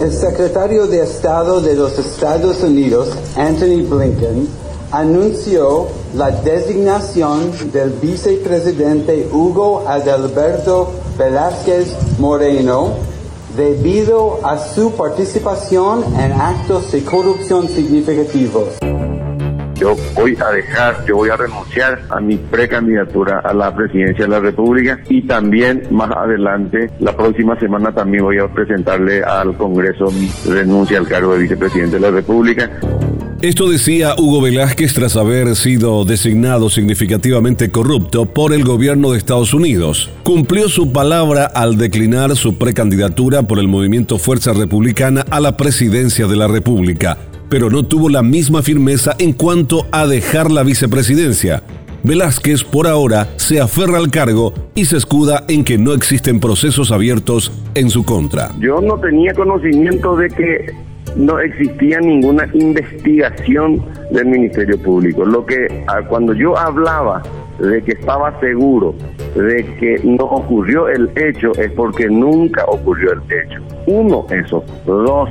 El secretario de Estado de los Estados Unidos, Anthony Blinken, anunció la designación del vicepresidente Hugo Adalberto Velázquez Moreno debido a su participación en actos de corrupción significativos. Yo voy a dejar, yo voy a renunciar a mi precandidatura a la presidencia de la República y también más adelante, la próxima semana también voy a presentarle al Congreso mi renuncia al cargo de vicepresidente de la República. Esto decía Hugo Velázquez tras haber sido designado significativamente corrupto por el gobierno de Estados Unidos. Cumplió su palabra al declinar su precandidatura por el movimiento Fuerza Republicana a la presidencia de la República, pero no tuvo la misma firmeza en cuanto a dejar la vicepresidencia. Velázquez por ahora se aferra al cargo y se escuda en que no existen procesos abiertos en su contra. Yo no tenía conocimiento de que no existía ninguna investigación del Ministerio Público. Lo que ah, cuando yo hablaba de que estaba seguro de que no ocurrió el hecho es porque nunca ocurrió el hecho. Uno, eso. Dos,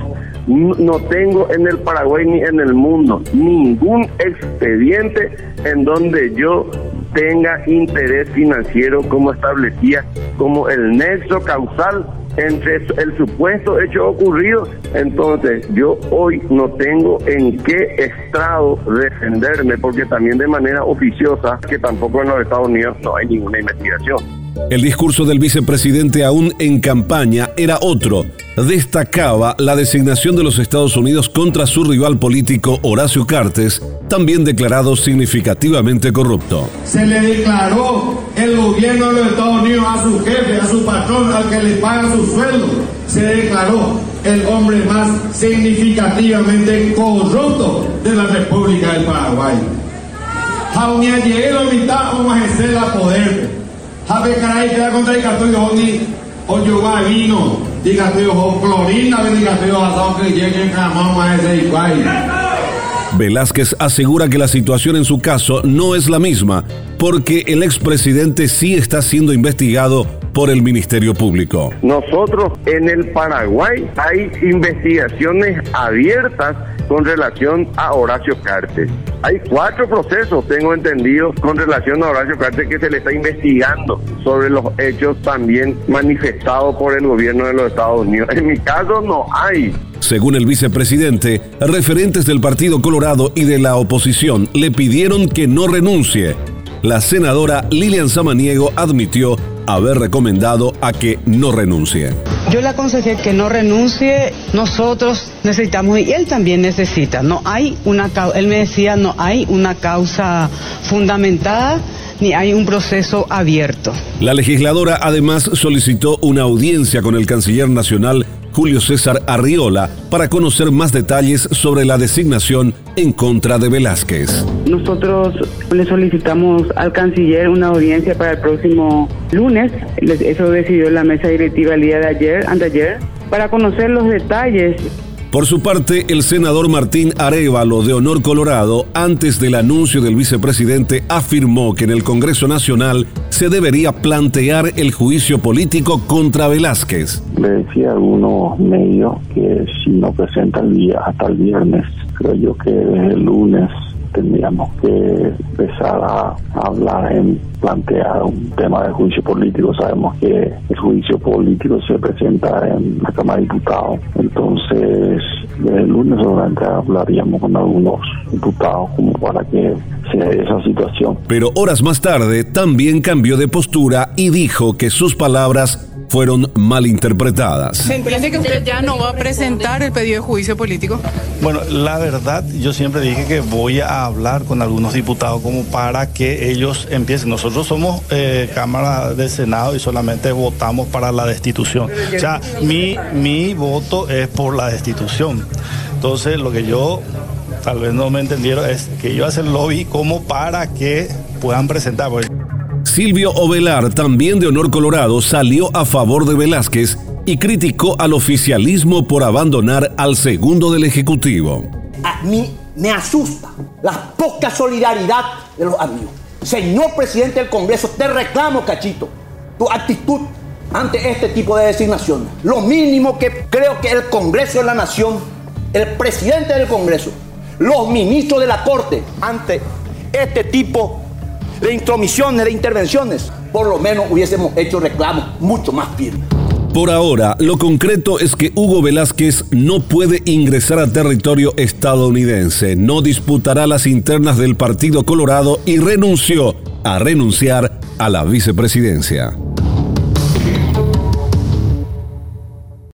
no tengo en el Paraguay ni en el mundo ningún expediente en donde yo tenga interés financiero como establecía como el nexo causal entre el supuesto hecho ocurrido. Entonces, yo hoy no tengo en qué estrado defenderme, porque también de manera oficiosa, que tampoco en los Estados Unidos no hay ninguna investigación. El discurso del vicepresidente aún en campaña era otro. Destacaba la designación de los Estados Unidos contra su rival político Horacio Cartes, también declarado significativamente corrupto. Se le declaró el gobierno de los Estados Unidos a su jefe, a su patrón, al que le paga su sueldo. Se declaró el hombre más significativamente corrupto de la República del Paraguay. a poder habe caray queda contra el cartón de o yo va vino diga tu o clorina diga tu asado que llegue en más ese igual Velázquez asegura que la situación en su caso no es la misma, porque el expresidente sí está siendo investigado por el Ministerio Público. Nosotros en el Paraguay hay investigaciones abiertas con relación a Horacio Cartes. Hay cuatro procesos, tengo entendido, con relación a Horacio Cartes que se le está investigando sobre los hechos también manifestados por el gobierno de los Estados Unidos. En mi caso no hay. Según el vicepresidente, referentes del Partido Colorado y de la oposición le pidieron que no renuncie. La senadora Lilian Samaniego admitió haber recomendado a que no renuncie. Yo le aconsejé que no renuncie, nosotros necesitamos y él también necesita. No hay una él me decía no hay una causa fundamentada ni hay un proceso abierto. La legisladora además solicitó una audiencia con el canciller nacional Julio César Arriola para conocer más detalles sobre la designación en contra de Velázquez. Nosotros le solicitamos al canciller una audiencia para el próximo lunes, eso decidió la mesa directiva el día de ayer, anteayer, para conocer los detalles por su parte, el senador Martín Arevalo de Honor Colorado, antes del anuncio del vicepresidente, afirmó que en el Congreso Nacional se debería plantear el juicio político contra Velázquez. Le decía a algunos medios que si no presenta el día hasta el viernes, creo yo que desde el lunes tendríamos que empezar a hablar en plantear un tema de juicio político. Sabemos que el juicio político se presenta en la Cámara de Diputados. Entonces, el lunes seguramente hablaríamos con algunos diputados como para que sea esa situación. Pero horas más tarde también cambió de postura y dijo que sus palabras fueron malinterpretadas. ¿Se entiende que usted ya no va a presentar el pedido de juicio político? Bueno, la verdad, yo siempre dije que voy a hablar con algunos diputados como para que ellos empiecen. Nosotros somos eh, Cámara del Senado y solamente votamos para la destitución. O sea, mi, mi voto es por la destitución. Entonces, lo que yo tal vez no me entendieron es que yo hacer lobby como para que puedan presentar. Silvio Ovelar, también de Honor Colorado, salió a favor de Velázquez y criticó al oficialismo por abandonar al segundo del Ejecutivo. A mí me asusta la poca solidaridad de los amigos. Señor presidente del Congreso, te reclamo, cachito, tu actitud ante este tipo de designaciones. Lo mínimo que creo que el Congreso de la Nación, el presidente del Congreso, los ministros de la Corte, ante este tipo de intromisiones, de intervenciones, por lo menos hubiésemos hecho reclamos mucho más firmes. Por ahora, lo concreto es que Hugo Velázquez no puede ingresar a territorio estadounidense, no disputará las internas del Partido Colorado y renunció a renunciar a la vicepresidencia.